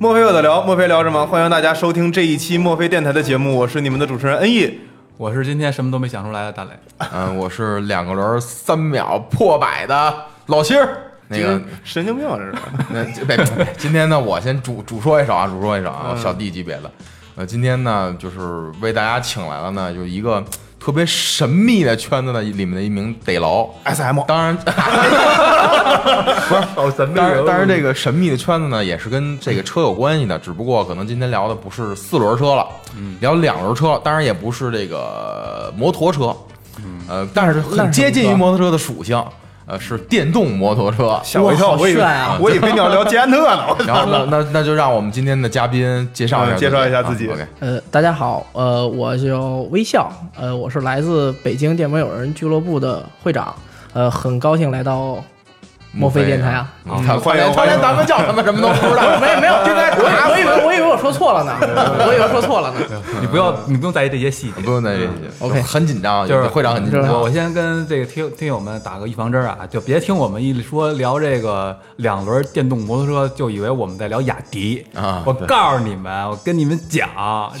墨菲有的聊，墨菲聊什么？欢迎大家收听这一期墨菲电台的节目，我是你们的主持人恩义。我是今天什么都没想出来的大磊。嗯，我是两个轮三秒破百的老星儿。那个神经病啊，这是。那别别，今天呢，我先主主说一首啊，主说一首啊，小弟级别的。呃，今天呢，就是为大家请来了呢，有一个特别神秘的圈子的里面的一名逮牢 SM。当然，不是好神秘。当然，当然，这个神秘的圈子呢，也是跟这个车有关系的，只不过可能今天聊的不是四轮车了，聊两轮车，当然也不是这个摩托车，呃，但是很接近于摩托车的属性。呃，是电动摩托车，吓我一跳，我以为我以为你要聊捷安特呢。然后那那那就让我们今天的嘉宾介绍一下，介绍一下自己。OK，呃，大家好，呃，我叫微笑，呃，我是来自北京电摩友人俱乐部的会长，呃，很高兴来到。墨菲电台啊！欢迎，他连咱们叫什么什么都不知道。没有没有，我我以为我以为我说错了呢，我以为说错了呢。你不要，你不用在意这些细节，不用在意这些。OK，很紧张，就是会长很紧张。我先跟这个听听友们打个预防针啊，就别听我们一说聊这个两轮电动摩托车，就以为我们在聊雅迪啊。我告诉你们，我跟你们讲，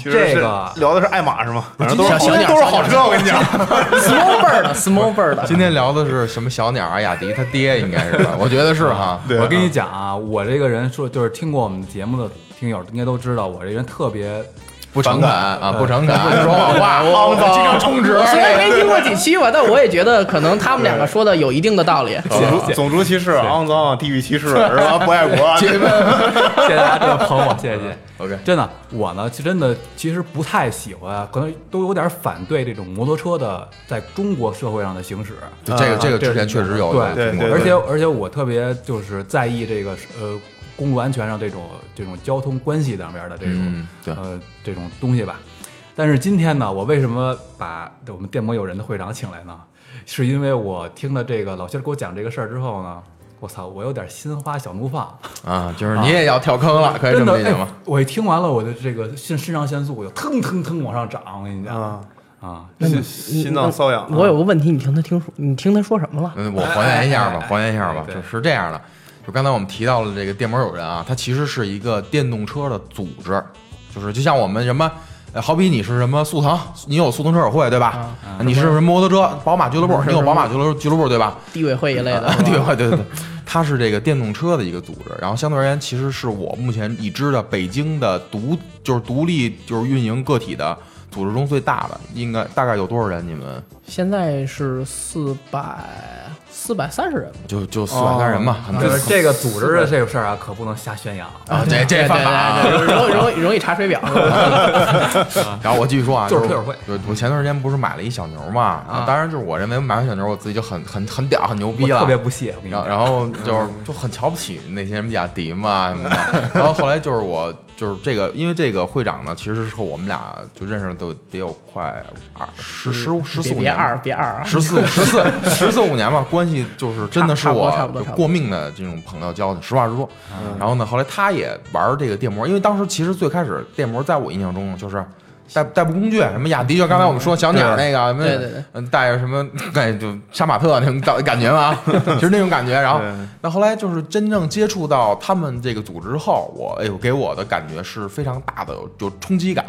这个聊的是爱玛是吗？反正都是都是好车。我跟你讲，small bird，small bird。今天聊的是什么小鸟啊？雅迪他爹应该是吧？我觉得是哈。我跟你讲啊，我这个人说，就是听过我们节目的听友应该都知道，我这人特别不诚恳啊，不诚恳，说谎话，我经常充值。虽然没听过几期吧，但我也觉得可能他们两个说的有一定的道理。种族歧视、肮脏、地域歧视是吧？不爱国。谢谢大家这么捧我，谢谢谢谢。OK，真的，我呢，真的其实不太喜欢，可能都有点反对这种摩托车的在中国社会上的行驶。这个这个之前确实有对，而且而且我特别就是在意这个呃公路安全上这种这种交通关系上边的这种呃这种东西吧。但是今天呢，我为什么把我们电摩友人的会长请来呢？是因为我听了这个老先生给我讲这个事儿之后呢。我操！我有点心花小怒放啊，就是你也要跳坑了，可以这么理解吗？我一听完了，我的这个肾肾上腺素就腾腾腾往上涨。我跟你讲啊啊，心心脏瘙痒。我有个问题，你听他听说，你听他说什么了？嗯，我还原一下吧，还原一下吧，就是这样的。就刚才我们提到了这个电摩友人啊，它其实是一个电动车的组织，就是就像我们什么。好比你是什么速腾，你有速腾车友会对吧？你是什么摩托车宝马俱乐部，你有宝马俱乐俱乐部对吧？地委会一类的，地委会对对对，它是这个电动车的一个组织。然后相对而言，其实是我目前已知的北京的独就是独立就是运营个体的组织中最大的，应该大概有多少人？你们现在是四百。四百三十人，就就四百三十人嘛。这这个组织的这个事儿啊，可不能瞎宣扬啊。这这对对对，容容易容易查水表。然后我继续说啊，就是推友会。我前段时间不是买了一小牛嘛？啊，当然就是我认为买完小牛，我自己就很很很屌，很牛逼了，特别不屑。然后然后就是就很瞧不起那些什么雅迪嘛什么的。然后后来就是我。就是这个，因为这个会长呢，其实是我们俩就认识都得有快二十十十四五年，别二别二，十四十四十四五年吧，关系就是真的是我过命的这种朋友交的，实话实说。然后呢，后来他也玩这个电摩，因为当时其实最开始电摩在我印象中就是。代代步工具，什么雅迪，就刚才我们说小鸟那个，对对对，嗯，带着什么，哎，就杀马特那种感 感觉嘛，其实那种感觉。然后，那后来就是真正接触到他们这个组织之后，我哎呦，给我的感觉是非常大的，就冲击感。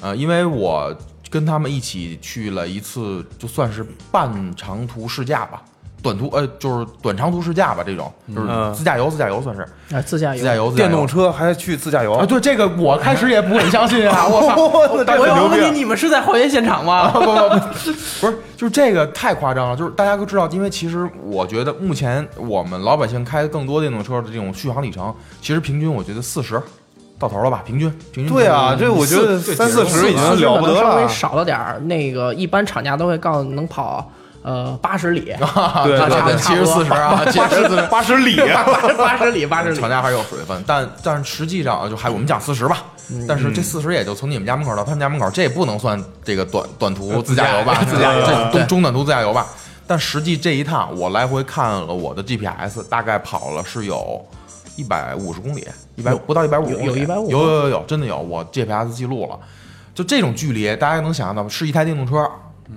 呃，因为我跟他们一起去了一次，就算是半长途试驾吧。短途呃，就是短长途试驾吧，这种就是自驾游，自驾游算是啊，自驾游，自驾游，电动车还去自驾游啊？对，这个我开始也不很相信啊！我操，我有问题，你们是在还原现场吗？不不不，不是，就是这个太夸张了。就是大家都知道，因为其实我觉得目前我们老百姓开更多电动车的这种续航里程，其实平均我觉得四十到头了吧？平均平均对啊，这我觉得三四十已经了不得了，稍微少了点儿。那个一般厂家都会告诉你能跑。呃八十里，对对对七十四十啊，七十四十。八十里啊，八十里八十里厂，家 还是有水分，但但是实际上啊就还我们讲四十吧，但是这四十也就从你们家门口到他们家门口，这也不能算这个短短途自驾游吧？自驾游这对中中短途自驾游吧。但实际这一趟我来回看了我的 GPS，大概跑了是有一百五十公里，一百不到一百五有公里，有150有有有有，真的有，我 GPS 记录了。就这种距离，大家能想象到吗？是一台电动车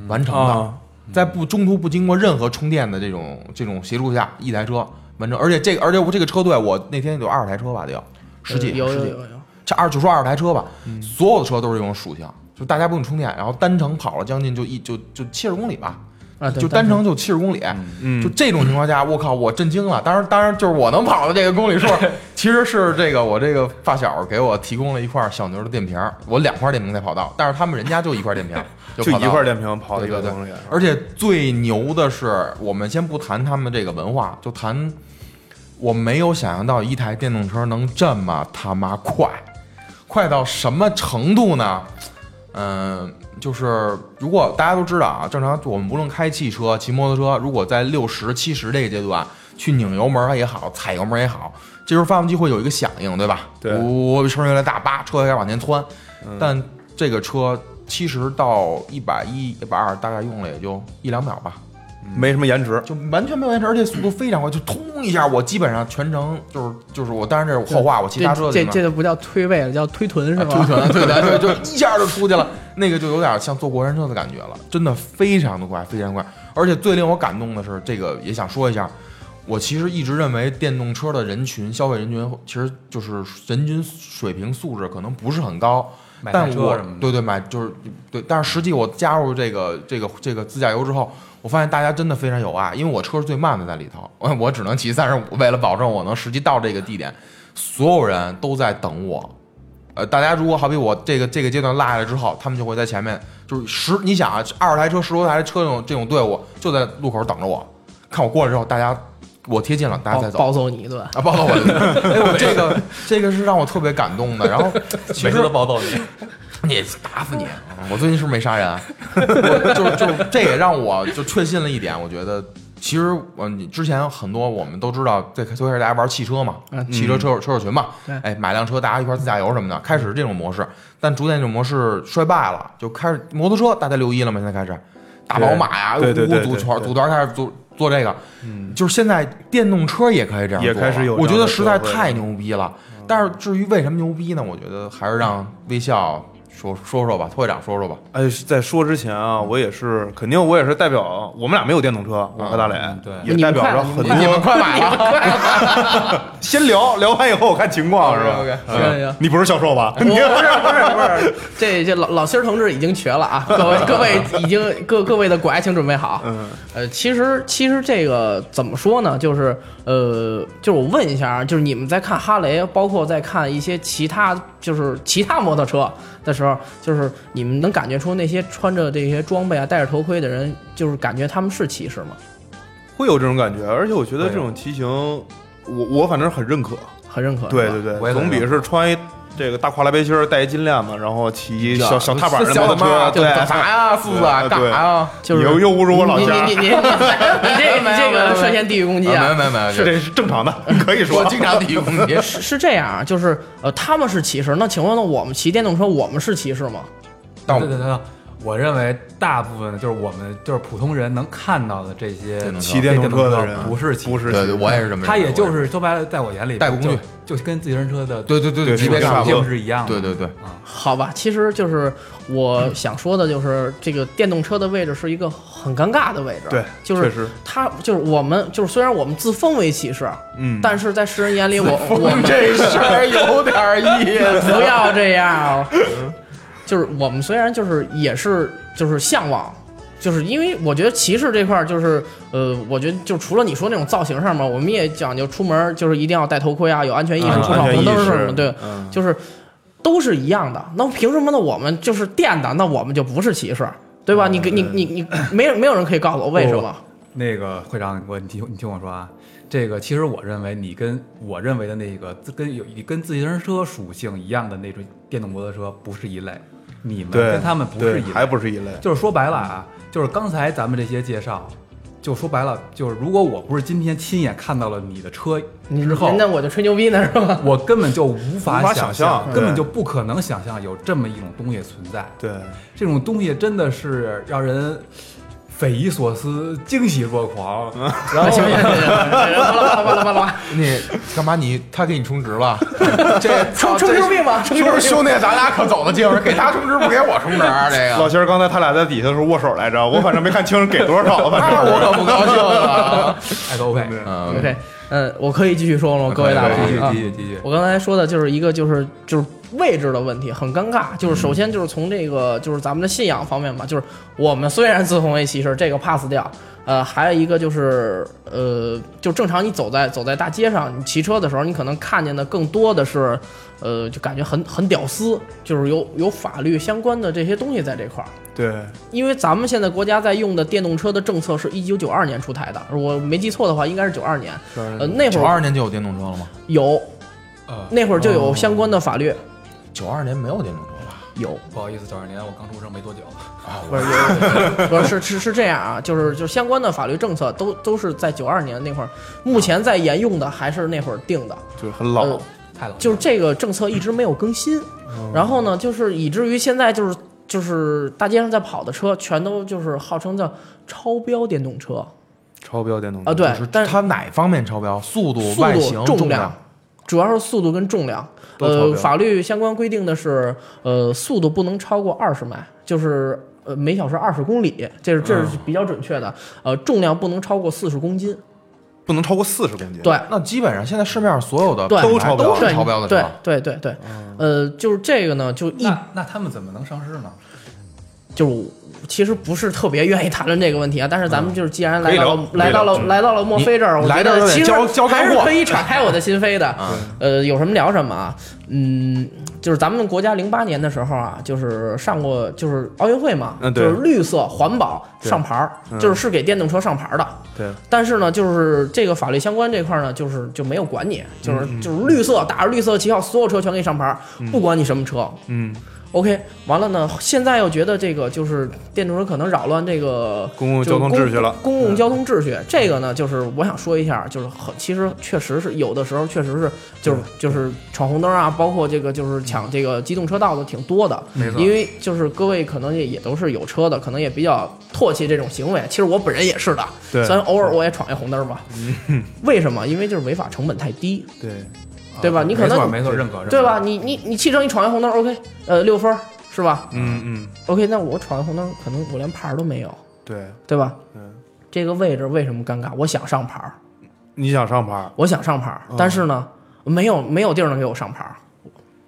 完成的，啊在不中途不经过任何充电的这种这种协助下，一台车完成。而且这个，而且我这个车队，我那天有二十台车吧，得有十几，十几有有有有，这二就说二十台车吧，所有的车都是这种属性，就大家不用充电，然后单程跑了将近就一就就七十公里吧，啊，就单程就七十公里，嗯就这种情况下，我靠，我震惊了。当然，当然就是我能跑的这个公里数，其实是这个我这个发小给我提供了一块小牛的电瓶，我两块电瓶才跑到，但是他们人家就一块电瓶，就一块电瓶跑了一个公里，而且最牛的是，我们先不谈他们这个文化，就谈我没有想象到一台电动车能这么他妈快，快到什么程度呢？嗯，就是如果大家都知道啊，正常我们无论开汽车、骑摩托车，如果在六十、七十这个阶段去拧油门也好，踩油门也好，这时候发动机会有一个响应，对吧？对呜，声原来越大，叭，车开始往前窜。但这个车七十到一百一、一百二，大概用了也就一两秒吧，没什么延迟，就完全没有延迟，而且速度非常快，就通一下，我基本上全程就是就是我，当然这是后话，我骑这大车这这就不叫推背了，叫推臀是吧？推臀，对对对，就一下就出去了，那个就有点像坐过山车的感觉了，真的非常的快，非常快。而且最令我感动的是，这个也想说一下，我其实一直认为电动车的人群消费人群其实就是人均水平素质可能不是很高。买我车什么的对对买就是对，但是实际我加入这个这个这个自驾游之后，我发现大家真的非常有爱，因为我车是最慢的在里头，我我只能骑三十五，为了保证我能实际到这个地点，所有人都在等我。呃，大家如果好比我这个这个阶段落下来之后，他们就会在前面，就是十，你想啊，二十台车、十多台车这种这种队伍就在路口等着我，看我过来之后，大家我贴近了，大家再走。暴暴揍你一顿。啊，暴揍我一顿！哎，我这个这个是让我特别感动的。然后其实每次都暴揍你。你打死你！我最近是不是没杀人啊？我就是就这也让我就确信了一点，我觉得其实我，你之前很多我们都知道，最最开始大家玩汽车嘛，嗯汽车车友车友群嘛对，哎，买辆车大家一块自驾游什么的，开始是这种模式，但逐渐这种模式衰败了，就开始摩托车，大家六一了嘛，现在开始大宝马呀，对对组团组团开始做做这个，就是现在电动车也可以这样做，也开始有我觉得实在太牛逼了。但是至于为什么牛逼呢？我觉得还是让微笑说说说吧，托会长说说吧。哎，在说之前啊，我也是，肯定我也是代表，我们俩没有电动车，我和大磊，对也代表着很多。你们快买了，先聊聊完以后，我看情况是吧 OK，OK 行行你不是销售吧？我不是不是不是，这这老老心儿同志已经瘸了啊！各位各位已经各各位的拐请准备好。嗯，呃，其实其实这个怎么说呢？就是呃，就是我问一下啊，就是你们在看哈雷，包括在看一些其他就是其他摩托车的时候，就是你们能感觉出那些穿着这些装备啊、戴着头盔的人，就是感觉他们是骑士吗？会有这种感觉，而且我觉得这种骑行，我我反正很认可。很认可。对对对，我总比是穿一这个大跨栏背心儿，戴一金链子，然后骑一小小踏板的小摩托车，对，干啥呀，四子干啥呀？就是又又侮辱我老你家你，你你你 你这你这个涉嫌地域攻击啊！没没没，是这是正常的，可以说我。经常地域攻击。是是这样啊，就是呃，他们是骑士，那请问呢，我们骑电动车，我们是骑士吗？但对对对，对我认为大部分就是我们就是普通人能看到的这些骑电动车的人不是骑不是对对，我也是这么认为。他也就是说白了，在我眼里，代步工具就就跟自行车的对对对对级别差不多属性。是一样的。对对对，好吧，其实就是我想说的，就是这个电动车的位置是一个很尴尬的位置。对就是他就是我们就是虽然我们自封为骑士，嗯但是在世人眼里我我们这事儿有点意思。不要这样哦。就是我们虽然就是也是就是向往，就是因为我觉得骑士这块儿就是呃，我觉得就除了你说那种造型上面，我们也讲究出门就是一定要戴头盔啊，有安全意识，闯红灯什么的，对，嗯就是都是一样的。那凭什么呢？我们就是电的，那我们就不是骑士，对吧？你你你你没有没有人可以告诉我为什么？那个会长，我你听你听我说啊，这个其实我认为你跟我认为的那个自跟有跟自行车属性一样的那种电动摩托车不是一类。你们跟他们不是一类，还不是一类。就是说白了啊，就是刚才咱们这些介绍，就说白了，就是如果我不是今天亲眼看到了你的车之后那，我就吹牛逼呢，是吧？我根本就无法无法想想象根本就不可能想象有这么一种东西存在。对，这种东西真的是让人匪夷所思、惊喜若狂。然后 行行行行，完了完了完了完了，你干嘛你他给你充值了？这吹吹牛逼吗？兄兄弟，咱俩可走得近，给他充值不给我充值，这个老仙儿刚才他俩在底下的时候握手来着，我反正没看清给多少，反正我可不高兴了。爱都 OK，嗯 OK，嗯，我可以继续说了吗？各位大佬继续啊继续继续。我刚才说的就是一个就是就是位置的问题，很尴尬。就是首先就是从这个就是咱们的信仰方面吧，就是我们虽然自封为骑士，这个 pass 掉。呃，还有一个就是呃，就正常你走在走在大街上，你骑车的时候，你可能看见的更多的是，呃，就感觉很很屌丝，就是有有法律相关的这些东西在这块儿。对，因为咱们现在国家在用的电动车的政策是一九九二年出台的，我没记错的话，应该是九二年。呃，那会儿九二年就有电动车了吗？有，呃，那会儿就有相关的法律。九二年没有电动车吧？有，不好意思，九二年我刚出生没多久。啊。不是有，不是是是是这样啊，就是就相关的法律政策都都是在九二年那会儿，目前在沿用的还是那会儿定的，就是很老。呃，太老了，就是这个政策一直没有更新，然后呢，就是以至于现在就是就是大街上在跑的车全都就是号称叫超标电动车。超标电动车啊，对，但是它哪方面超标？速度、速外形、度、重量，主要是速度跟重量。呃，法律相关规定的是，呃，速度不能超过二十迈，就是呃每小时二十公里，这是这是比较准确的。呃，重量不能超过四十公斤。不能超过四十公斤。对，那基本上现在市面上所有的对，都超标都超标的对车。对对对，呃，就是这个呢，就一那那他们怎么能上市呢？就是其实不是特别愿意谈论这个问题啊，但是咱们就是既然来到了来到了来到了墨菲这儿，我觉得其实还是可以敞开我的心扉的。啊呃，有什么聊什么啊？嗯，就是咱们国家零八年的时候啊，就是上过就是奥运会嘛，嗯就是绿色环保上牌儿，嗯。就是是给电动车上牌儿。的。对，但是呢，就是这个法律相关这块儿呢，就是就没有管你，就是嗯。就是绿色打着绿色旗号，所有车全给你上牌儿，不管你什么车。嗯，OK，完了呢，现在又觉得这个就是电动车可能扰乱这个公共交通秩序了。公共交通秩序，这个呢，就是我想说一下，就是很，其实确实是有的时候确实是，就是就是闯红灯啊，包括这个就是抢这个机动车道的挺多的。没错因为就是各位可能也也都是有车的，可能也比较唾弃这种行为。其实我本人也是的，对虽然偶尔我也闯一红灯吧。为什么？因为就是违法成本太低，对，对吧？你可能没错没错，认可，认可对吧？？你你你汽车你闯一红灯，OK，呃，六分是吧嗯嗯，？OK，那我闯一红灯，可能我连牌都没有，对，对吧？嗯，这个位置为什么尴尬？我想上牌。你想上牌？我想上牌，但是呢，没有没有地儿能给我上牌，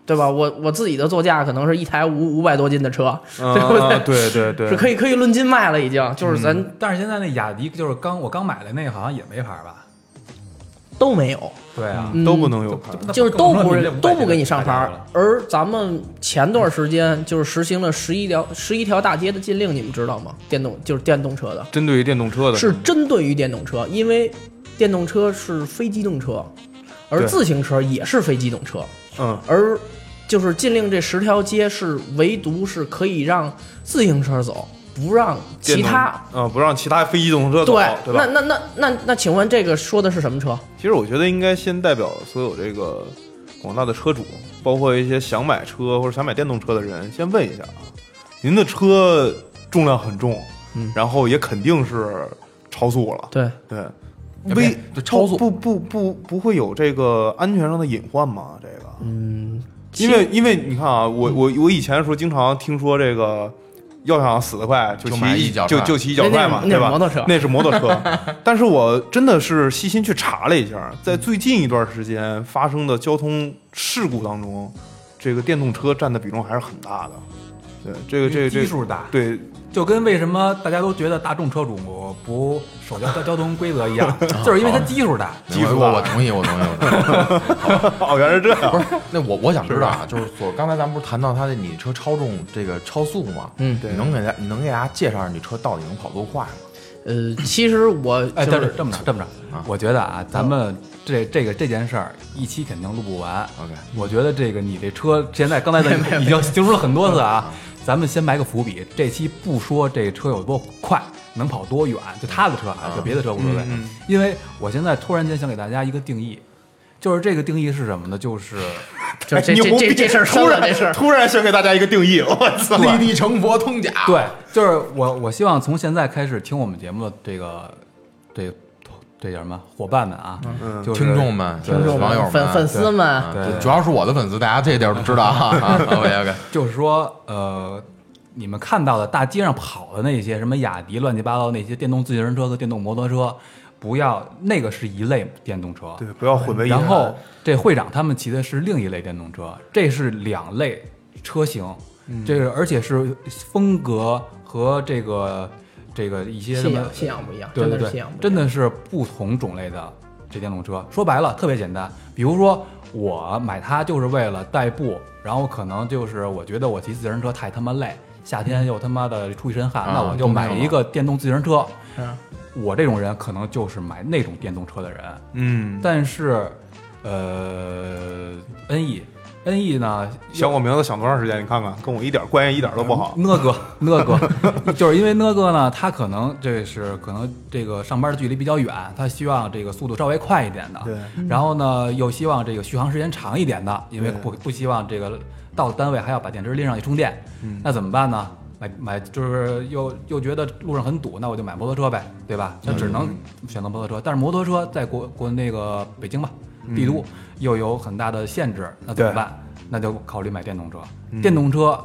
对吧？我我自己的座驾可能是一台五五百多斤的车，对不对啊，对对对，是可以可以论斤卖了，已经就是咱但是现在那雅迪就是刚我刚买的那个好像也没牌吧？都没有，对啊，嗯都不能有牌。就是都不都不给你上牌。而咱们前段时间就是实行了十一条十一条大街的禁令，你们知道吗？电动就是电动车的，针对于电动车的是针对于电动车，因为电动车是非机动车，而自行车也是非机动车。嗯，而就是禁令这十条街是唯独是可以让自行车走，不让其他。嗯不让其他非机动车走，对，对吧？那那那那那，请问这个说的是什么车？其实我觉得应该先代表所有这个广大的车主，包括一些想买车或者想买电动车的人，先问一下啊，您的车重量很重，嗯然后也肯定是超速了，对，对，别危超速不不不不会有这个安全上的隐患吗？这个，嗯，因为因为你看啊，我我我以前的时候经常听说这个。要想死得快，就就骑一脚就就骑一脚快嘛，那那是对吧？摩托车那是摩托车。但是我真的是细心去查了一下，在最近一段时间发生的交通事故当中，这个电动车占的比重还是很大的。对，这个这个这个，基数大，对就跟为什么大家都觉得大众车主不守交交通规则一样，就是因为它基数大。技术啊我我同意，我同意，我同意。哦，原来是这样。不是，那我我想知道啊，就是所刚才咱们不是谈到他的你车超重这个超速吗？嗯对你能给大你能给大家介绍下你车到底能跑多快吗？呃，其实我哎，但是这这么着，这么着，我觉得啊，咱们这这个这件事儿一期肯定录不完。OK 我觉得这个你这车现在刚才咱已经形容了很多次啊，咱们先埋个伏笔，这期不说这车有多快，能跑多远，就他的车啊，就别的车无所谓。因为我现在突然间想给大家一个定义，就是这个定义是什么呢？就是就 这这这这事儿突然这事儿，突然想给大家一个定义，我操！立地成佛通假。对，就是我我希望从现在开始听我们节目的这个这这叫什么伙伴们啊，就是听众们、听众网友们、粉粉丝们，对主要是我的粉丝，大家这点都知道啊。OK OK，就是说呃。你们看到的大街上跑的那些什么雅迪乱七八糟那些电动自行车和电动摩托车，不要那个是一类电动车，对，不要混为一谈。然后这会长他们骑的是另一类电动车，这是两类车型，这个而且是风格和这个这个一些信仰信仰不一样，对对对，真的是不同种类的这电动车。说白了特别简单，比如说我买它就是为了代步，然后可能就是我觉得我骑自行车太他妈累。夏天又他妈的出一身汗，那我就买一个电动自行车。嗯我这种人可能就是买那种电动车的人。嗯，但是，呃，N E N E 呢，想我名字想多长时间？你看看，跟我一点关系一点都不好。呢哥，呢哥，就是因为呢哥呢，他可能这是可能这个上班的距离比较远，他希望这个速度稍微快一点的。对。然后呢，又希望这个续航时间长一点的，因为不不希望这个。到单位还要把电池拎上去充电，嗯那怎么办呢？买买就是又又觉得路上很堵，那我就买摩托车呗，对吧？那只能选择摩托车。但是摩托车在国国那个北京吧，帝都又有很大的限制，那怎么办？那就考虑买电动车。电动车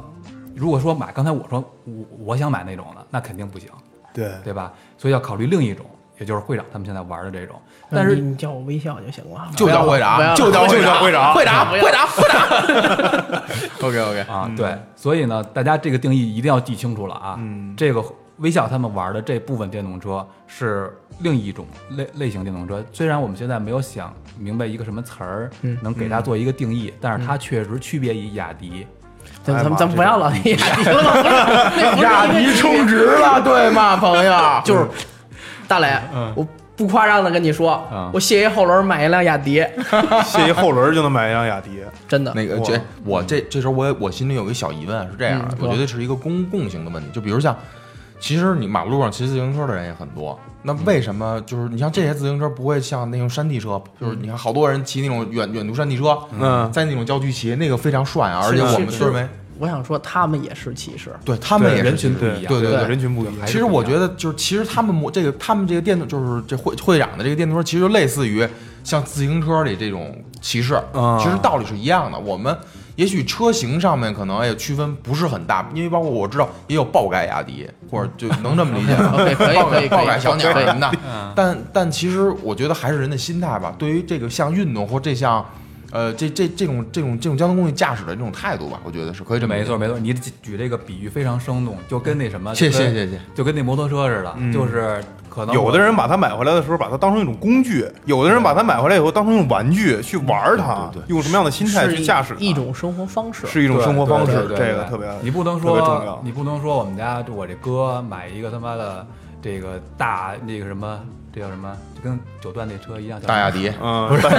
如果说买，刚才我说我我想买那种的，那肯定不行，对对吧？所以要考虑另一种，也就是会长他们现在玩的这种。但是你叫我微笑就行了，就叫会长，就叫就叫会长，会长，会长，会长。OK OK 啊，对，所以呢，大家这个定义一定要记清楚了啊。嗯，这个微笑他们玩的这部分电动车是另一种类类型电动车，虽然我们现在没有想明白一个什么词儿能给它做一个定义，但是它确实区别于雅迪。咱咱咱不要了雅迪了，雅迪充值了，对吗，朋友？就是大磊，我。不夸张的跟你说，我卸一后轮买一辆雅迪，卸一后轮就能买一辆雅迪，真的。那个这我这这时候我我心里有一个小疑问，是这样的，我觉得是一个公共性的问题。就比如像，其实你马路上骑自行车的人也很多，那为什么？就是你像这些自行车不会像那种山地车，就是你看好多人骑那种远远途山地车，嗯，在那种郊区骑，那个非常帅啊，而且我们认为。我想说，他们也是骑士，对他们也是人群不一样，对对对，人群不一样。其实我觉得，就是其实他们这个他们这个电动，就是这会会长的这个电动车，其实就类似于像自行车里这种歧视，其实道理是一样的。我们也许车型上面可能也区分不是很大，因为包括我知道也有爆改雅迪，或者就能这么理解吗？爆改爆改小鸟什么的。但但其实我觉得还是人的心态吧。对于这个像运动或这项。呃，这这这种这种这种交通工具驾驶的这种态度吧，我觉得是可以这么。没错没错，你举这个比喻非常生动，就跟那什么，谢谢谢谢，就跟那摩托车似的，就是可能有的人把它买回来的时候，把它当成一种工具；有的人把它买回来以后当成一种玩具去玩它，用什么样的心态去驾驶？一种生活方式，是一种生活方式，这个特别你不能说你不能说我们家我这哥买一个他妈的这个大那个什么。这叫什么？就跟九段那车一样，大雅迪，嗯，不是，哈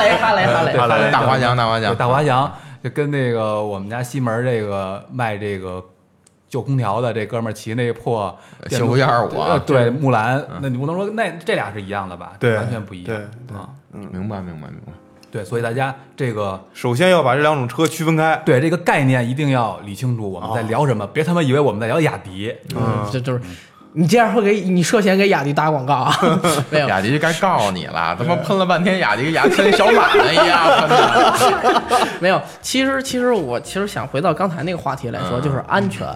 雷，哈雷，哈雷，哈雷，大华翔，大华翔，大华翔，就跟那个我们家西门这个卖这个旧空调的这哥们儿骑那破幸福一二五，对，木兰，那你不能说那这俩是一样的吧？对，完全不一样，对，啊，嗯，明白，明白，明白。对，所以大家这个首先要把这两种车区分开，对这个概念一定要理清楚，我们在聊什么，别他妈以为我们在聊雅迪，嗯，这就是。你这样会给你涉嫌给雅迪打广告啊？没有，雅迪就该告诉你了，他妈喷了半天雅迪，跟雅迪跟小马一样。没有，其实其实我其实想回到刚才那个话题来说，就是安全，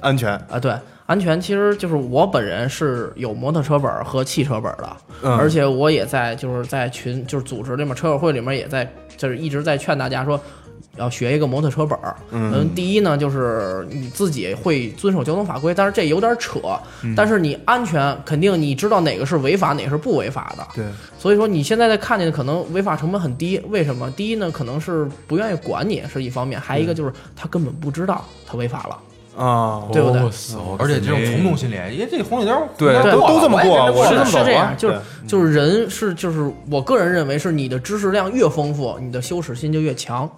安全啊，对，安全其实就是我本人是有摩托车本和汽车本的，而且我也在就是在群就是组织里面车友会里面也在就是一直在劝大家说。要学一个摩托车本儿，嗯，第一呢，就是你自己会遵守交通法规，但是这有点扯，但是你安全肯定你知道哪个是违法，哪个是不违法的，对，所以说你现在在看见的可能违法成本很低，为什么？第一呢，可能是不愿意管你是一方面，还一个就是他根本不知道他违法了啊，对不对？而且这种从众心理，因为这红绿灯对都都这么过，我是是这样，就是就是人是就是我个人认为是你的知识量越丰富，你的羞耻心就越强。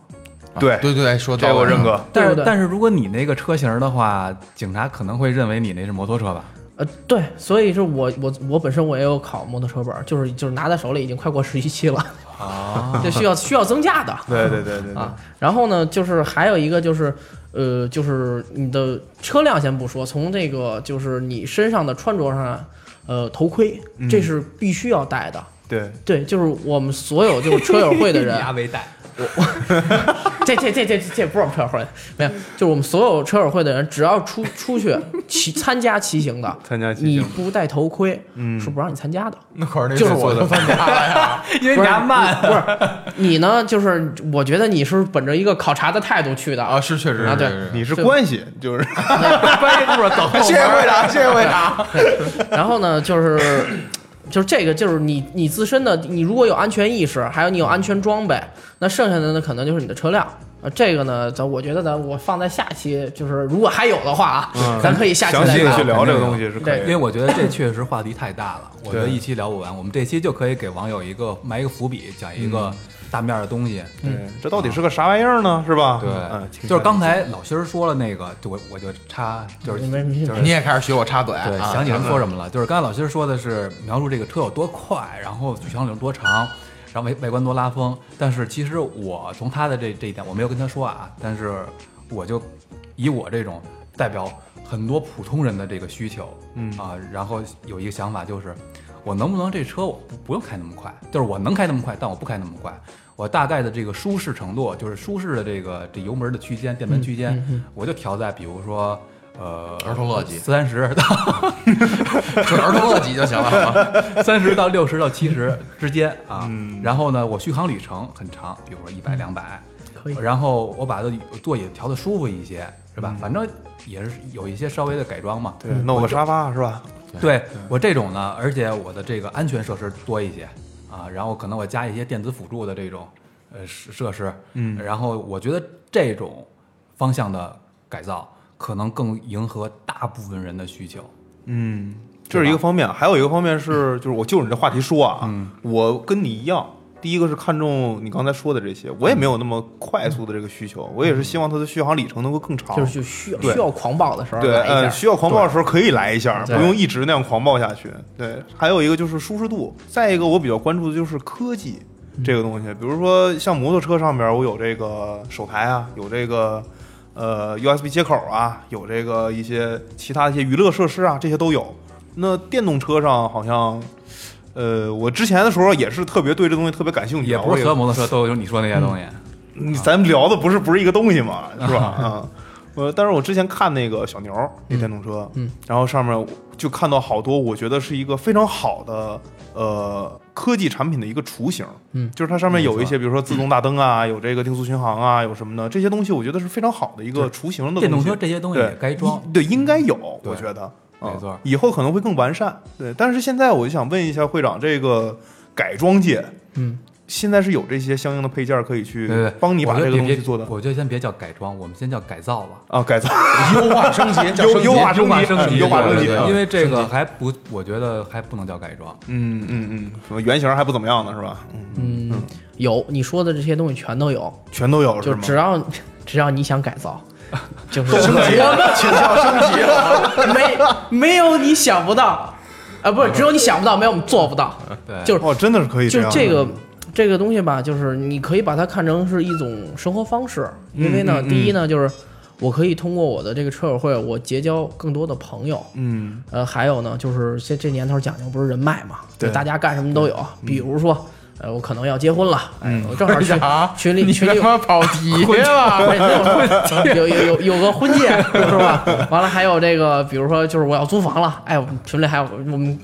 对对对，说这我认可。但是对但是如果你那个车型的话，警察可能会认为你那是摩托车吧？呃，对，所以是我我我本身我也有考摩托车本，就是就是拿在手里已经快过实习期了，啊，这需要需要增加的。对对对对对啊，然后呢，就是还有一个就是，呃，就是你的车辆先不说，从这个就是你身上的穿着上，呃，头盔这是必须要戴的。对，对，就是我们所有就是车友会的人，压尾带，这这这这这不是我们车友会，没有，就是我们所有车友会的人，只要出出去骑参加骑行的，参加骑你不戴头盔，嗯是不让你参加的。那可是那就是我次我就参加了呀。因为你压慢，不是你呢，就是我觉得你是本着一个考察的态度去的啊，是确实啊对是是你是关系，就是关系部走后门谢谢会长，谢谢会长。然后呢，就是就是这个，就是你你自身的，你如果有安全意识，还有你有安全装备，那剩下的呢，可能就是你的车辆。啊，这个呢，咱我觉得咱我放在下期，就是如果还有的话啊，咱可以下期详再聊细的去聊这个东西是可以对因为我觉得这确实话题太大了，我觉得一期聊不完。我们这期就可以给网友一个埋一个伏笔，讲一个大面儿的东西。对，这到底是个啥玩意儿呢？是吧？对嗯，就是刚才老心儿说了那个，就我我就插，就是你也开始学我插嘴对，啊？想起人说什么了？就是刚才老师说的是描述这个车有多快，然后续航里程多长，然后外外观多拉风。但是其实我从他的这这一点，我没有跟他说啊，但是我就以我这种代表很多普通人的这个需求，嗯啊，然后有一个想法就是，我能不能这车我不不用开那么快，就是我能开那么快，但我不开那么快。我大概的这个舒适程度，就是舒适的这个这油门的区间、电门区间，我就调在比如说呃儿童乐级三十到就儿童乐级就行了啊。三十到六十到七十之间啊。嗯然后呢，我续航里程很长，比如说一百两百，可以然后我把它座椅调的舒服一些，是吧？反正也是有一些稍微的改装嘛。对，弄个沙发是吧？对我这种呢，而且我的这个安全设施多一些啊，然后可能我加一些电子辅助的这种呃设设施，嗯然后我觉得这种方向的改造可能更迎合大部分人的需求。嗯，这是一个方面，还有一个方面是，就是我就着你这话题说啊，嗯我跟你一样，第一个是看重你刚才说的这些，我也没有那么快速的这个需求，我也是希望它的续航里程能够更长，就是就需要需要狂暴的时候对。需要狂暴的时候可以来一下，不用一直那样狂暴下去。对，还有一个就是舒适度，再一个我比较关注的就是科技这个东西，比如说像摩托车上边，我有这个手台啊，有这个呃 USB 接口啊，有这个一些其他一些娱乐设施啊，这些都有。那电动车上好像。呃，我之前的时候也是特别对这东西特别感兴趣也不是所有摩托车都有你说那些东西。你咱们聊的不是不是一个东西嘛，是吧？啊，呃，但是我之前看那个小牛那电动车，嗯，然后上面就看到好多，我觉得是一个非常好的呃科技产品的一个雏形，嗯。就是它上面有一些，比如说自动大灯啊，有这个定速巡航啊，有什么的这些东西，我觉得是非常好的一个雏形的电动东西车这些东西对也该装，对，应该有，对我觉得。啊没错以后可能会更完善。对，但是现在我就想问一下会长，这个改装界，嗯，现在是有这些相应的配件可以去帮你把这个东西做的我觉得先别叫改装，我们先叫改造吧。啊改造。优化升级，叫优优化升级优化升级，因为这个还不，我觉得还不能叫改装。嗯嗯嗯，什么原型还不怎么样呢，是吧？嗯，嗯，有你说的这些东西全都有，全都有就是？只要只要你想改造，就是升级我们倾向升级了。没没有你想不到，啊，不是只有你想不到，没有我们做不到，对，就是哦，真的是可以就。这个这个东西吧，就是你可以把它看成是一种生活方式，因为呢，嗯嗯第一呢，就是我可以通过我的这个车友会，我结交更多的朋友。嗯呃，还有呢，就是这这年头讲究不是人脉嘛，对大家干什么都有，比如说。呃，我可能要结婚了，哎嗯，我正好群啊群里群里有你他妈跑题 了，有有有有个婚戒是吧？完了还有这个，比如说就是我要租房了，哎，我们群里还有我们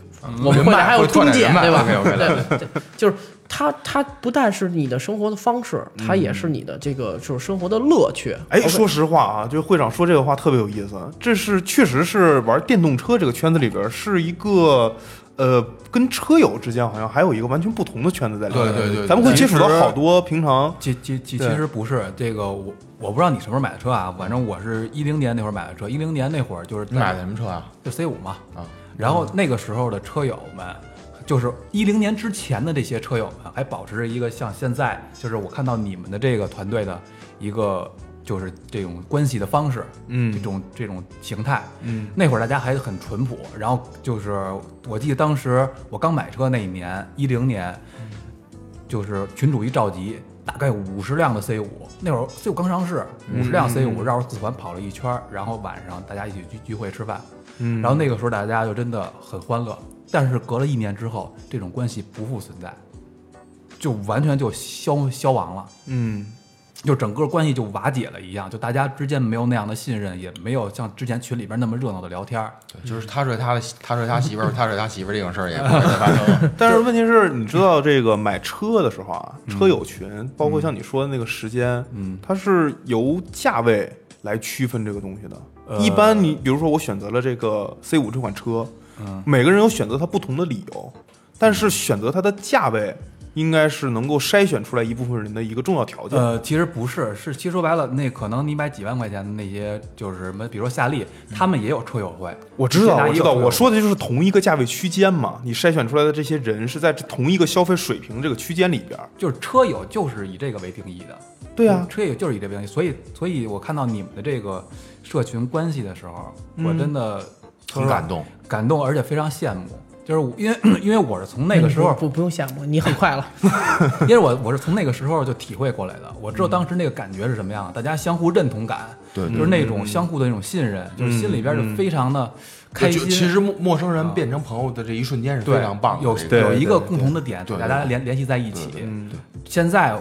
我们会还有中介对吧？对，对就是它它不但是你的生活的方式，它也是你的这个就是生活的乐趣。哎，说实话啊，就是会长说这个话特别有意思，这是确实是玩电动车这个圈子里边是一个。呃，跟车友之间好像还有一个完全不同的圈子在里面。对对对咱们会接触到好多平常其其其其实不是这个，我我不知道你什么时候买的车啊，反正我是一零年那会儿买的车，一零年那会儿就是你买的什么车啊？就 C 五嘛啊，然后那个时候的车友们就是一零年之前的这些车友们，还保持着一个像现在，就是我看到你们的这个团队的一个就是这种关系的方式，嗯。这种这种形态，嗯。那会儿大家还很淳朴，然后就是我记得当时我刚买车那一年，一零年，就是群主一召集，大概五十辆的 C 五，那会儿 C 五刚上市，五十辆 C 五绕着四环跑了一圈，然后晚上大家一起聚聚会吃饭，嗯。然后那个时候大家就真的很欢乐，但是隔了一年之后，这种关系不复存在，就完全就消消亡了。嗯就整个关系就瓦解了一样，就大家之间没有那样的信任，也没有像之前群里边那么热闹的聊天儿。对就是他睡他的，他睡他媳妇儿，他睡他媳妇儿这种事儿也不会发生了。但是问题是，你知道这个买车的时候啊，车友群，包括像你说的那个时间，嗯，它是由价位来区分这个东西的。呃一般你比如说我选择了这个 C 五这款车，嗯，每个人有选择它不同的理由，但是选择它的价位，应该是能够筛选出来一部分人的一个重要条件。呃，其实不是，是其实说白了，那可能你买几万块钱的那些，就是什么，比如说夏利，他们也有车友会。我知道，我知道，我说的就是同一个价位区间嘛。你筛选出来的这些人是在同一个消费水平这个区间里边儿。就是车友就是以这个为定义的。对啊嗯，车友就是以这个为定义，所以所以我看到你们的这个社群关系的时候，我真的很感动，感动，而且非常羡慕。就是因为 因为我是从那个时候，不不用羡慕，你很快了。因为我我是从那个时候就体会过来的，我知道当时那个感觉是什么样，大家相互认同感，对就是那种相互的那种信任，就是心里边就非常的开心。其实陌陌生人变成朋友的这一瞬间是非常棒的，有有一个共同的点，大家联联系在一起。嗯，现在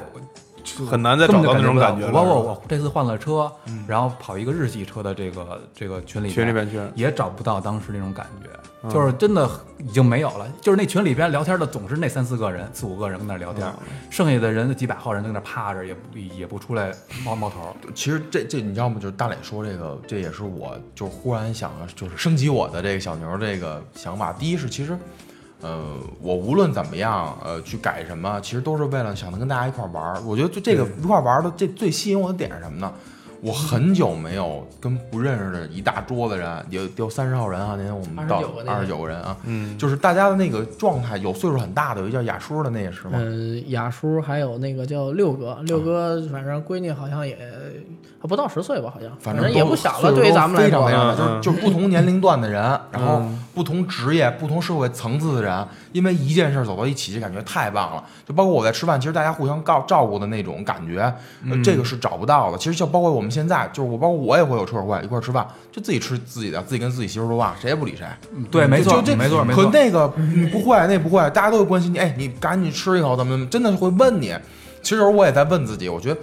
很难再找到那种感觉包括我这次换了车，然后跑一个日系车的这个这个群里群里边去，也找不到当时那种感觉，就是真的已经没有了。就是那群里边聊天的总是那三四个人、四五个人跟那聊天，剩下的人几百号人在那趴着，也不也不出来冒冒头。其实这这你知道吗？就是大磊说这个，这也是我就忽然想就是升级我的这个小牛这个想法。第一是其实，呃，我无论怎么样，呃，去改什么，其实都是为了想能跟大家一块儿玩儿。我觉得就这个一块儿玩儿的这最吸引我的点是什么呢？我很久没有跟不认识的一大桌子人，有有三十号人啊，那天我们到29个二十九个人啊，嗯，就是大家的那个状态，有岁数很大的，有一叫雅叔的那也是吗？嗯，雅叔还有那个叫六哥，六哥反正闺女好像也还不到十岁吧，好像反正也不小了，对于咱们来非常非说。常大，就是嗯就是不同年龄段的人，然后嗯不同职业、不同社会层次的人，因为一件事儿走到一起，就感觉太棒了。就包括我在吃饭，其实大家互相照照顾的那种感觉，呃这个是找不到的。其实就包括我们现在，就是我包括我也会有车友会一块儿吃饭，就自己吃自己的，自己跟自己媳妇说话，谁也不理谁。对，没错，这没错，没错。可那个你不会，那不会，大家都会关心你。哎，你赶紧吃一口，怎么怎么，真的是会问你。其实有时候我也在问自己，我觉得，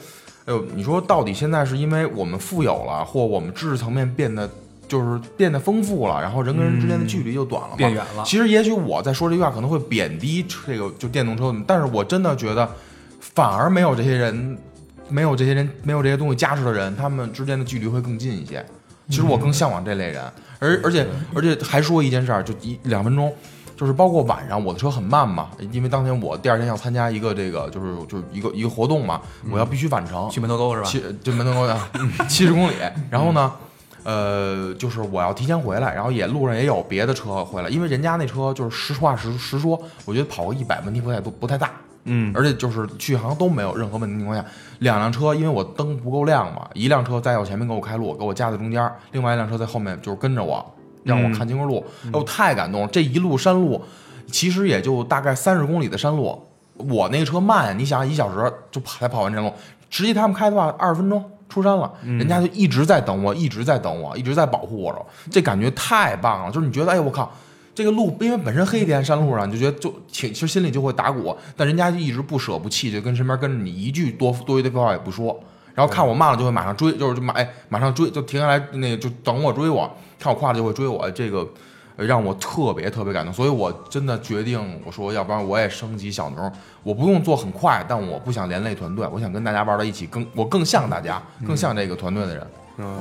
哎呦，你说到底现在是因为我们富有了，或我们知识层面变得就是变得丰富了，然后人跟人之间的距离就短了吗？变远了其实也许我在说这句话可能会贬低这个就电动车，但是我真的觉得反而没有这些人，没有这些人，没有这些东西加持的人，他们之间的距离会更近一些。其实我更向往这类人，而而且而且还说一件事儿，就一两分钟，就是包括晚上我的车很慢嘛，因为当天我第二天要参加一个这个就是就是一个一个活动嘛，我要必须返程，去门头沟是吧？去就门头沟的 七十公里，然后呢，呃，就是我要提前回来，然后也路上也有别的车回来，因为人家那车就是实话实实说，我觉得跑个一百问题不太多不太大，嗯，而且就是续航都没有任何问题的情况下，两辆车因为我灯不够亮嘛，一辆车在我前面给我开路，给我夹在中间，另外一辆车在后面就是跟着我，让我看清楚路，哎，我太感动了，这一路山路其实也就大概三十公里的山路，我那个车慢，你想一小时就跑才跑完这路，实际他们开的话二十分钟。出山了，人家就一直在等我，一直在等我，一直在保护我着，这感觉太棒了。就是你觉得，哎，我靠，这个路因为本身黑天山路上，你就觉得就其其实心里就会打鼓，但人家就一直不舍不弃，就跟身边跟着你，一句多多余的废话也不说。然后看我慢了就会马上追，就是就马哎马上追，就停下来那个就等我追我，看我快了就会追我，这个让我特别特别感动。所以我真的决定，我说要不然我也升级小牛，我不用做很快，但我不想连累团队，我想跟大家玩到一起，更我更像大家，更像这个团队的人。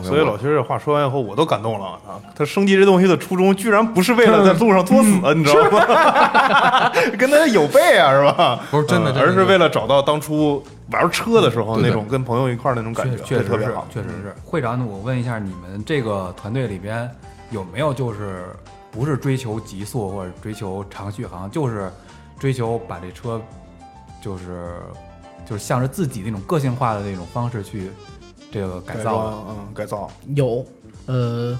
所以老薛这话说完以后，我都感动了啊！他升级这东西的初衷，居然不是为了在路上作死，你知道吗？跟他有背啊，是吧？不是真的嗯而是为了找到当初玩车的时候那种跟朋友一块儿那种感觉，确确实特别好。，确实是。会长，我问一下，你们这个团队里边有没有就是不是追求极速或者追求长续航，就是追求把这车就是就是向着自己那种个性化的那种方式去这个改造，嗯，改造有，呃，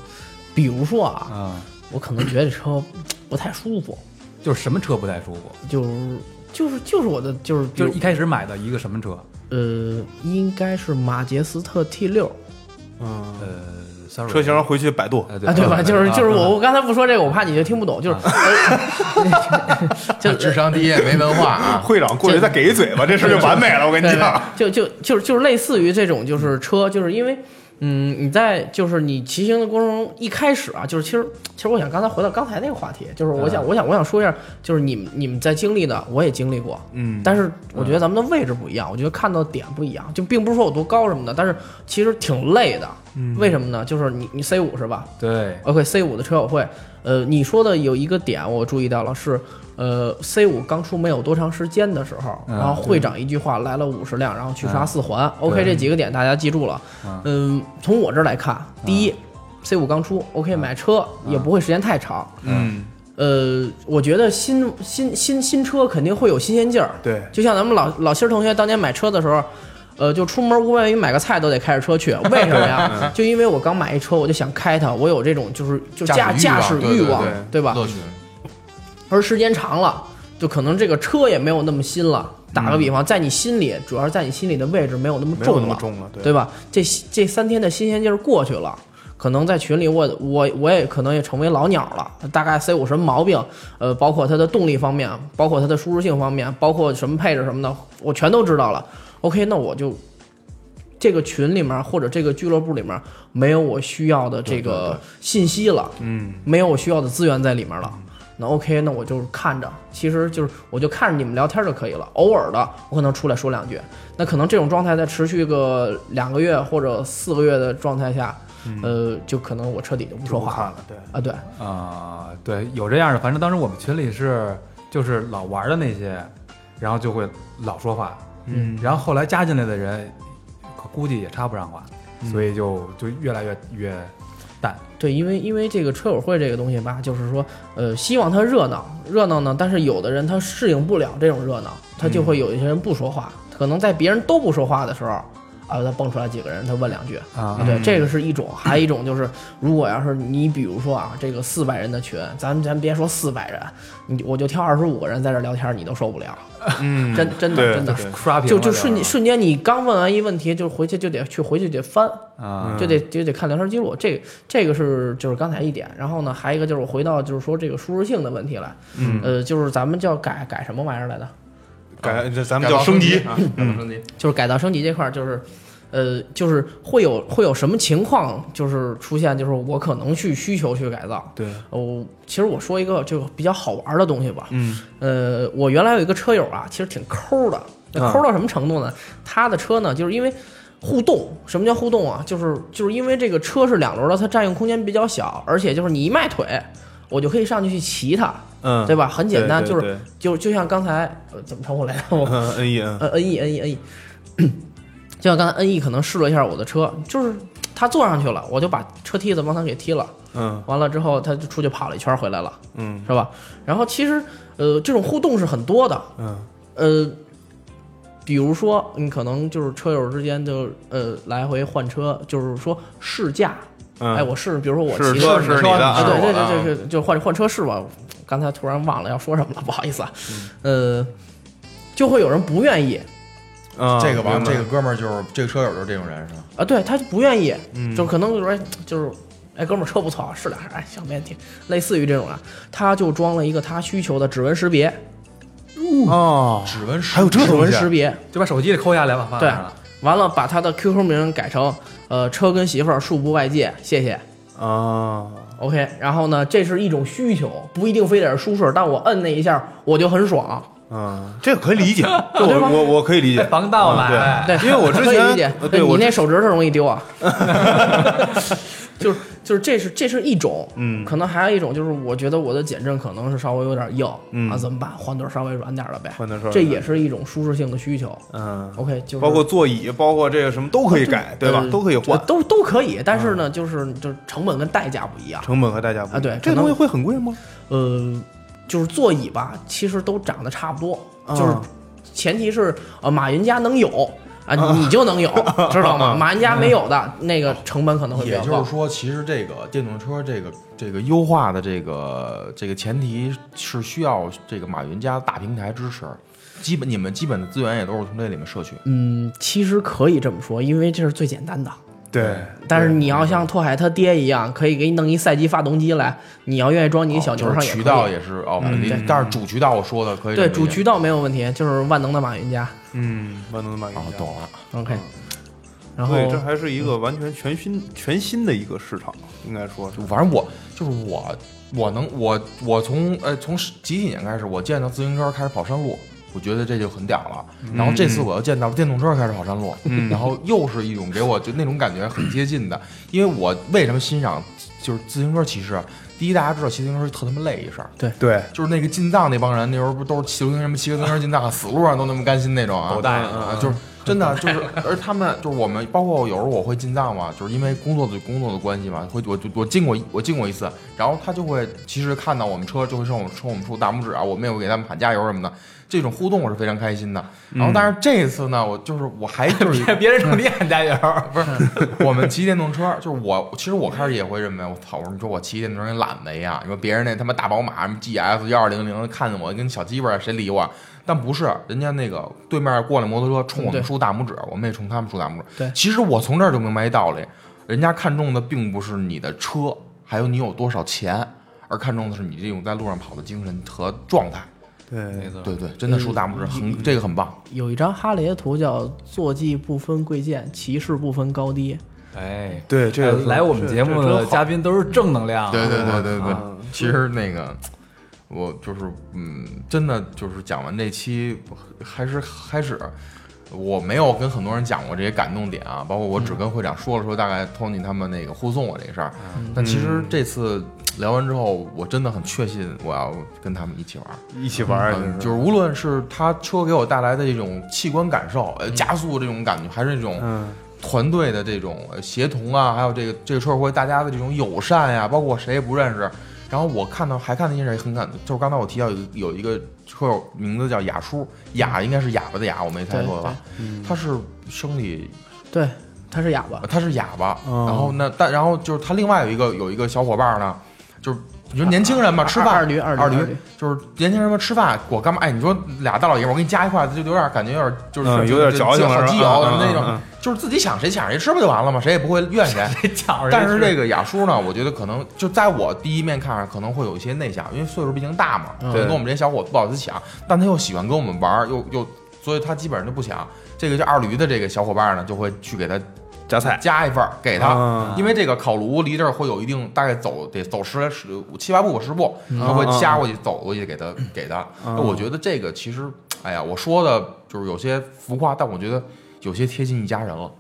比如说啊，嗯，我可能觉得这车不太舒服，就是什么车不太舒服？就是就是就是我的就是就是一开始买的一个什么车？呃，应该是马杰斯特 T 六，嗯，呃车型回去百度啊，对吧？就是就是啊我我刚才不说这个，我怕你就听不懂，就是就智商低没文化啊，会长过去再给一嘴巴，这事就完美了。我跟你对讲，就就就是就是类似于这种就是车，就是因为。嗯，你在就是你骑行的过程中，一开始啊，就是其实其实我想刚才回到刚才那个话题，就是我想、我想我想说一下，就是你们你们在经历的，我也经历过，嗯但是我觉得咱们的位置不一样，我觉得看到的点不一样，就并不是说我多高什么的，但是其实挺累的。为什么呢？就是你你 C 五是吧对，？OK C 五的车友会，呃，你说的有一个点我注意到了是。呃，C 五刚出没有多长时间的时候，嗯然后会长一句话来了五十辆，然后去刷嗯四环。OK，这几个点大家记住了。嗯嗯，从我这儿来看，第一，C 五刚出，OK，买车也不会时间太长。嗯，呃，我觉得新新新新车肯定会有新鲜劲儿，对，就像咱们老老新儿同学当年买车的时候，呃，就出门无外于买个菜都得开着车去，为什么呀？就因为我刚买一车，我就想开它，我有这种就是就驾驾驾驶驶欲望对吧？乐趣。而时间长了，就可能这个车也没有那么新了。打个比方，在你心里，主要是在你心里的位置没有那么重了，那么重了，对对吧？这这三天的新鲜劲儿过去了，可能在群里我我我也可能也成为老鸟了。大概 C 五什么毛病，呃，包括它的动力方面，包括它的舒适性方面，包括什么配置什么的，我全都知道了。OK，那我就这个群里面或者这个俱乐部里面没有我需要的这个信息了，嗯，没有我需要的资源在里面了。那 OK，那我就看着，其实就是我就看着你们聊天就可以了。偶尔的我可能出来说两句，那可能这种状态在持续个两个月或者四个月的状态下，呃，就可能我彻底就不说话了了，对，啊。对，啊、对，有这样的，反正当时我们群里是就是老玩的那些，然后就会老说话，嗯。然后后来加进来的人，可估计也插不上话，所以就就越来越越淡。对，因为因为这个车友会这个东西吧，就是说，呃，希望它热闹热闹呢，但是有的人他适应不了这种热闹，他就会有一些人不说话，可能在别人都不说话的时候，啊，他蹦出来几个人，他问两句，啊对，这个是一种，还有一种就是，如果要是你比如说啊，这个四百人的群，咱咱别说四百人，你我就挑二十五个人在这聊天，你都受不了，嗯，真真的真的刷屏了就就瞬间瞬间，你刚问完一问题，就回去就得去回去得翻，啊，就得就得看聊天记录，这这个是就是刚才一点，然后呢，还有一个就是我回到就是说这个舒适性的问题来，嗯。呃，就是咱们叫改改什么玩意儿来的，改这咱们叫升级，啊，改造升级。就是改造升级这块儿，就是呃，就是会有会有什么情况就是出现，就是我可能去需求去改造。对，哦，其实我说一个就比较好玩的东西吧，嗯呃，我原来有一个车友啊，其实挺抠的，抠到什么程度呢？他的车呢，就是因为互动。什么叫互动啊？就是就是因为这个车是两轮的，它占用空间比较小，而且就是你一迈腿，我就可以上去去骑它，嗯，对吧？很简单，就是对对就就像刚才呃怎么称呼来着？我嗯，N E N，呃，N E N E N E，就像刚才 N E 可能试了一下我的车，就是他坐上去了，我就把车梯子帮他给踢了，嗯完了之后他就出去跑了一圈回来了，嗯是吧？然后其实呃这种互动是很多的，嗯呃，比如说你可能就是车友之间就呃来回换车，就是说试驾，嗯，哎，我试，比如说我是骑的车是你的，啊，对对对对对，就换换车试吧。刚才突然忘了要说什么了，不好意思啊。呃，就会有人不愿意啊这个吧，这个哥们儿就是这个车友就是这种人是吧？啊，对，他就不愿意，嗯就可能就是哎就是。哎，哥们儿，车不错，试两下，哎，行，没问题。类似于这种啊，他就装了一个他需求的指纹识别，哦，指纹识还有这指纹识别，就把手机给抠下来了，放对。完了把他的 QQ 名改成呃车跟媳妇儿恕不外借，谢谢。啊，OK，然后呢，这是一种需求，不一定非得是舒适，但我摁那一下我就很爽。嗯，这个可以理解，我我我可以理解，防盗嘛，对，因为我之前理解。呃，对你那手指头容易丢啊。就是就是这是这是一种，嗯可能还有一种就是我觉得我的减震可能是稍微有点硬，嗯啊，怎么办？换对稍微软点儿的呗，换这也是一种舒适性的需求。嗯，OK，就是包括座椅，包括这个什么都可以改，对吧呃？都可以换，嗯都都可以，但是呢，就是就是成本跟代价不一样。成本和代价不一样啊对这东西会很贵吗？呃，就是座椅吧，其实都长得差不多，啊就是前提是呃马云家能有啊，你就能有，知道吗？马云家没有的那个成本可能会比也较高。就是说，其实这个电动车这个这个优化的这个这个前提是需要这个马云家大平台支持，基本你们基本的资源也都是从这里面摄取。嗯，其实可以这么说，因为这是最简单的。对，但是你要像拓海他爹一样，可以给你弄一赛季发动机来，你要愿意装你小牛哦就是上也可以。渠道也是哦，但是主渠道我说的可以对主渠道没有问题，就是万能的马云家。嗯，万能的马云哦，家懂了。OK，然后对，这还是一个完全全新全新的一个市场，应该说是。反正我就是我，我能我我从呃从几几年开始，我见到自行车开始跑山路，我觉得这就很屌了。然后这次我又见到了电动车开始跑山路，然后又是一种给我就那种感觉很接近的。因为我为什么欣赏就是自行车骑士？第一，大家知道骑自行车特他妈累一事儿，对，就是那个进藏那帮人，那时候不都是骑什么骑个自行车进藏，死路上都那么甘心那种啊，狗带啊，就是真的就是，而他们就是我们，包括有时候我会进藏嘛，就是因为工作的工作的关系嘛，会我我我进过我进过一次，然后他就会其实看到我们车就会冲我们冲我们竖大拇指啊，我们也会给他们喊加油什么的，这种互动我是非常开心的。然后但是这一次呢，我就是我还就是 别别人冲你喊加油，不是，我们骑电动车，就是我，其实我开始也会认为，我操，我说你说我骑电动车跟懒子一样，你说别人那他妈大宝马什么 GS 幺二零零，看见我跟小鸡巴，谁理我？但不是，人家那个对面过来摩托车冲我们竖大拇指，我们也冲他们竖大拇指。对其实我从这儿就明白一道理，人家看中的并不是你的车，还有你有多少钱，而看重的是你这种在路上跑的精神和状态。对，没错，对对，真的竖大拇指很，这个很棒。有一张哈雷的图叫“坐骑不分贵贱，骑士不分高低。哎，对，这个来我们节目的嘉宾，都是正能量啊，对对对对对啊，其实那个我就是嗯，真的就是讲完这期还是开始，我没有跟很多人讲过这些感动点啊，包括我只跟会长说了说大概 Tony 他们那个护送我这个事儿，但其实这次聊完之后，我真的很确信我要跟他们一起玩儿。一起玩就是无论是他车给我带来的这种器官感受，呃，加速这种感觉，还是这种嗯团队的这种呃协同啊，还有这个这个车友会大家的这种友善呀、包括我谁也不认识。然后我看到还看到一件事也很感，就是刚才我提到有有一个车友名字叫雅叔，雅应该是哑巴的雅，我没猜错的吧？他是生理，”。对，他是哑巴。他是哑巴。哦然后那但然后就是他另外有一个有一个小伙伴呢，就是你说年轻人嘛，吃饭二驴二二驴就是年轻人嘛吃饭，我干嘛？哎，你说俩大老爷们儿，我给你夹一块子，就有点感觉有点就是、嗯有点矫情了好基友是吧嗯什么那种，就是自己想谁抢谁吃不就完了吗？谁也不会怨谁。但是这个雅叔呢，我觉得可能就在我第一面看上可能会有一些内向，因为岁数毕竟大嘛，嗯可能跟我们这些小伙子不好意思抢，但他又喜欢跟我们玩儿，又又，所以他基本上就不抢。这个叫二驴的这个小伙伴呢，就会去给他夹菜加一份儿给他，啊因为这个烤炉离这儿会有一定，大概走得走十来十七八步十步，他会掐过去走过去给他给他。那我觉得这个其实，哎呀，我说的就是有些浮夸，但我觉得有些贴近一家人了。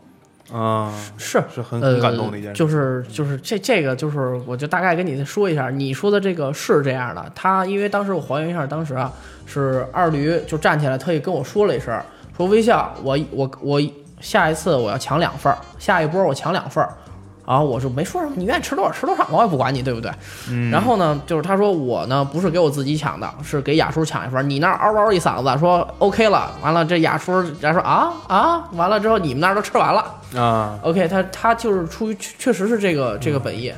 啊，是是很呃很感动的一件事。就是就是这这个就是，我就大概跟你说一下，你说的这个是这样的。他因为当时我还原一下，当时啊是二驴就站起来，特意跟我说了一声，说微笑，我我我下一次我要抢两份儿，下一波我抢两份儿。然后我就没说什么，你愿意吃多少吃多少，我也不管你，对不对？然后呢，就是他说我呢不是给我自己抢的，是给雅叔抢一份儿。你那儿嗷嗷一嗓子说 OK 了，完了这雅叔人家说啊啊，完了之后你们那儿都吃完了。啊，OK，他他就是出于确确实是这个这个本意，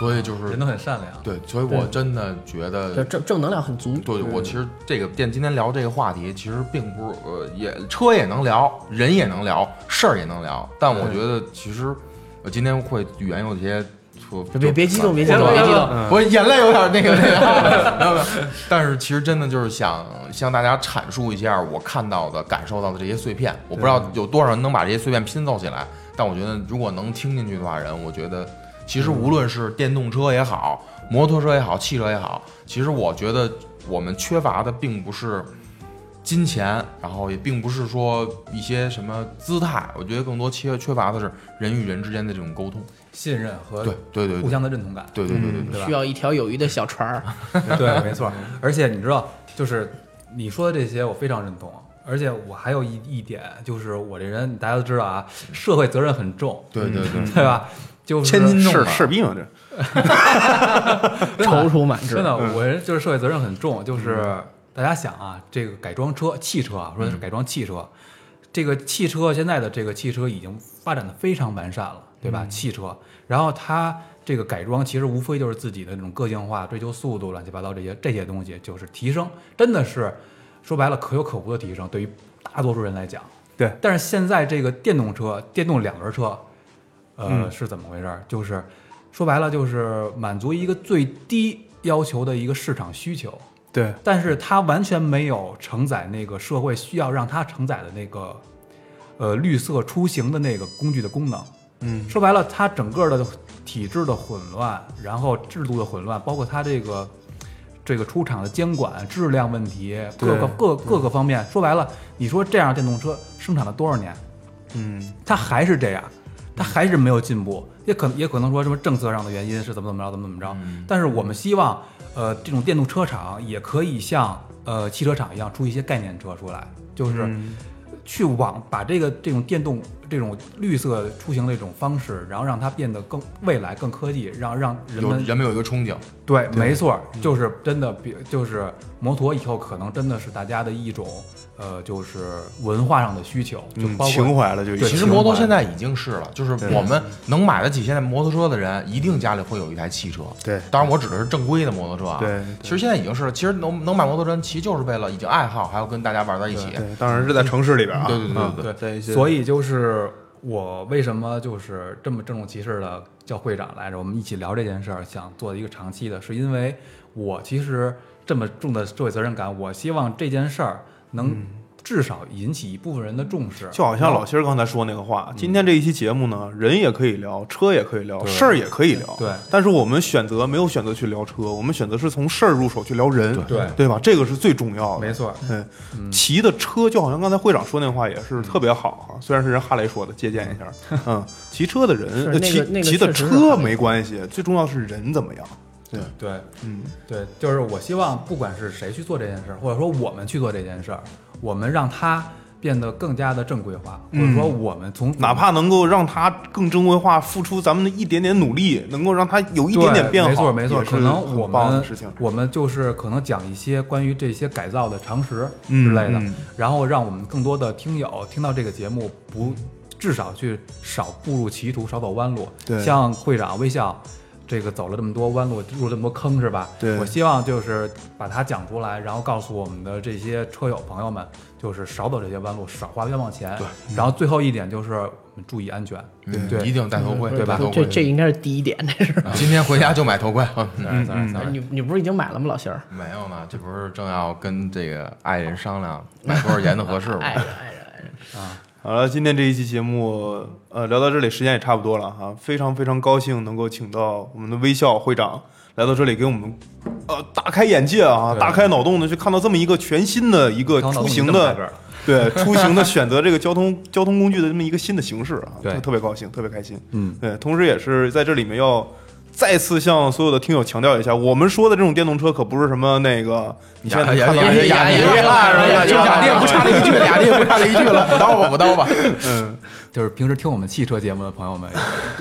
所以就是人都很善良。对，所以我真的觉得正正能量很足。对，我其实这个电今天聊这个话题，其实并不是呃，也车也能聊，人也能聊，事儿也能聊。但我觉得其实我今天会语言有些错，别别激动，别激动，别激动我眼泪有点那个那个没有没有，但是其实真的就是想向大家阐述一下我看到的、感受到的这些碎片。我不知道有多少人能把这些碎片拼凑起来，但我觉得如果能听进去的话，人我觉得其实无论是电动车也好，摩托车也好，汽车也好，其实我觉得我们缺乏的并不是。金钱，然后也并不是说一些什么姿态，我觉得更多缺缺乏的是人与人之间的这种沟通、信任和对对对互相的认同感。对对对对对，需要一条友谊的小船儿。对，没错。而且你知道，就是你说的这些，我非常认同。而且我还有一一点，就是我这人大家都知道啊，社会责任很重，对对对，对 吧？就是千斤重是士兵啊，这踌躇满志。真的，我就是社会责任很重。就是大家想啊，这个改装车、汽车啊，说的是改装汽车，这个汽车现在的这个汽车已经发展的非常完善了，对吧？汽车，然后它这个改装其实无非就是自己的那种个性化、追求速度、乱七八糟这些这些东西，就是提升，真的是说白了可有可无的提升。对于大多数人来讲，对。但是现在这个电动车、电动两轮车，呃，嗯是怎么回事儿？就是说白了，就是满足一个最低要求的一个市场需求，对但是它完全没有承载那个社会需要让它承载的那个，呃，绿色出行的那个工具的功能。嗯说白了，它整个的体制的混乱，然后制度的混乱，包括它这个这个出厂的监管、质量问题，各个各各个方面，说白了，你说这样电动车生产了多少年？嗯它还是这样，它还是没有进步，也可也可能说什么政策上的原因是怎么怎么着，怎么怎么着。但是我们希望，呃，这种电动车厂也可以像呃汽车厂一样出一些概念车出来，就是嗯去往把这个这种电动这种绿色出行的一种方式，然后让它变得更未来更科技，让让人们人们有一个憧憬，对，没错，就是真的比就是摩托以后可能真的是大家的一种呃，就是文化上的需求，就嗯，包括情怀了就已经其实摩托现在已经是了，就是我们能买得起现在摩托车的人，一定家里会有一台汽车。对当然我指的是正规的摩托车啊。对对其实现在已经是了，其实能能买摩托车其实就是为了已经爱好，还要跟大家玩在一起。对，当然是在城市里边啊，对对对啊对对所以就是我为什么就是这么郑重其事的叫会长来着？我们一起聊这件事儿，想做一个长期的，是因为我其实这么重的社会责任感，我希望这件事儿能至少引起一部分人的重视。就好像老辛儿刚才说那个话，今天这一期节目呢，人也可以聊，车也可以聊，事儿也可以聊。对但是我们选择没有选择去聊车，我们选择是从事儿入手去聊人，对对吧？这个是最重要的。没错，嗯，骑的车就好像刚才会长说那话也是特别好哈，虽然是人哈雷说的，借鉴一下。嗯，骑车的人，骑骑的车没关系，最重要是人怎么样。对，对嗯，对，就是我希望不管是谁去做这件事儿，或者说我们去做这件事儿，我们让它变得更加的正规化，或者说我们从哪怕能够让它更正规化，付出咱们的一点点努力，能够让它有一点点变好，没错没错，可能我们。我们就是可能讲一些关于这些改造的常识嗯之类的，嗯然后让我们更多的听友听到这个节目不至少去少步入歧途，少走弯路。对像会长微笑。这个走了这么多弯路，入了这么多坑，是吧？对我希望就是把它讲出来，然后告诉我们的这些车友朋友们，就是少走这些弯路，少花冤枉钱。对，然后最后一点就是我们注意安全。嗯对一定戴头盔，对吧戴头盔。这这应该是第一点，这是。今天回家就买头盔。嗯你你不是已经买了吗，老辛儿？没有呢，这不是正要跟这个爱人商量买多少钱的合适吗？爱人爱人爱人。好了，今天这一期节目，呃，聊到这里，时间也差不多了哈。非常非常高兴能够请到我们的微笑会长来到这里，给我们呃大开眼界啊，大开脑洞的去看到这么一个全新的一个出行的 对出行的选择这个交通 交通工具的这么一个新的形式啊，对特特别高兴，特别开心。嗯，对，同时也是在这里面要再次向所有的听友强调一下，我们说的这种电动车可不是什么那个你现在看到呀呀呀呀呀呀！就俩店不差那一句，俩店不差那一句了，补刀 吧，补刀吧。嗯，就是平时听我们汽车节目的朋友们，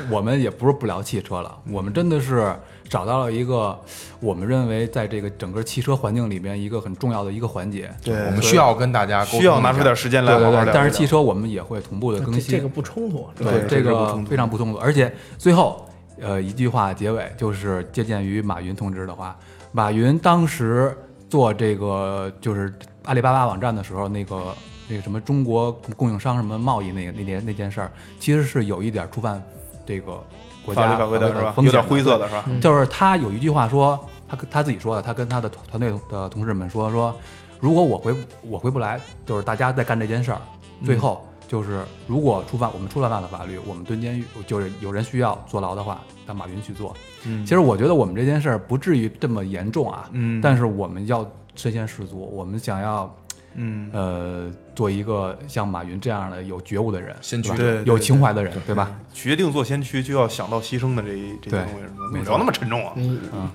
我们也不是不聊汽车了，我们真的是找到了一个我们认为在这个整个汽车环境里边一个很重要的一个环节。对我们需要跟大家沟通需要拿出点时间来对对对，好好聊。但是汽车我们也会同步的更新。这这个不冲突，对对这个非常不冲突，而且最后呃一句话结尾就是借鉴于马云同志的话，马云当时做这个就是阿里巴巴网站的时候，那个那个什么中国供应商什么贸易那个那件那件事儿，其实是有一点触犯这个国家法律法规的是吧？有点灰色的是吧？就是他有一句话说，他跟他自己说的，他跟他的团队的同事们说说，如果我回我回不来，就是大家在干这件事儿，最后就是如果触犯我们触犯了法律，我们蹲监狱，就是有人需要坐牢的话，让马云去做。嗯其实我觉得我们这件事儿不至于这么严重啊，嗯但是我们要身先士卒，我们想要嗯，呃，做一个像马云这样的有觉悟的人，先驱，有情怀的人，对吧？决定做先驱，就要想到牺牲的这一这些东西，没有那么沉重啊。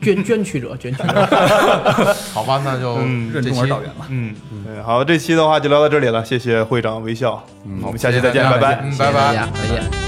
捐捐躯者，捐躯者。好吧，那就任重而道远了。嗯，对，好，这期的话就聊到这里了，谢谢会长微笑，我们下期再见，拜拜，拜拜，再见。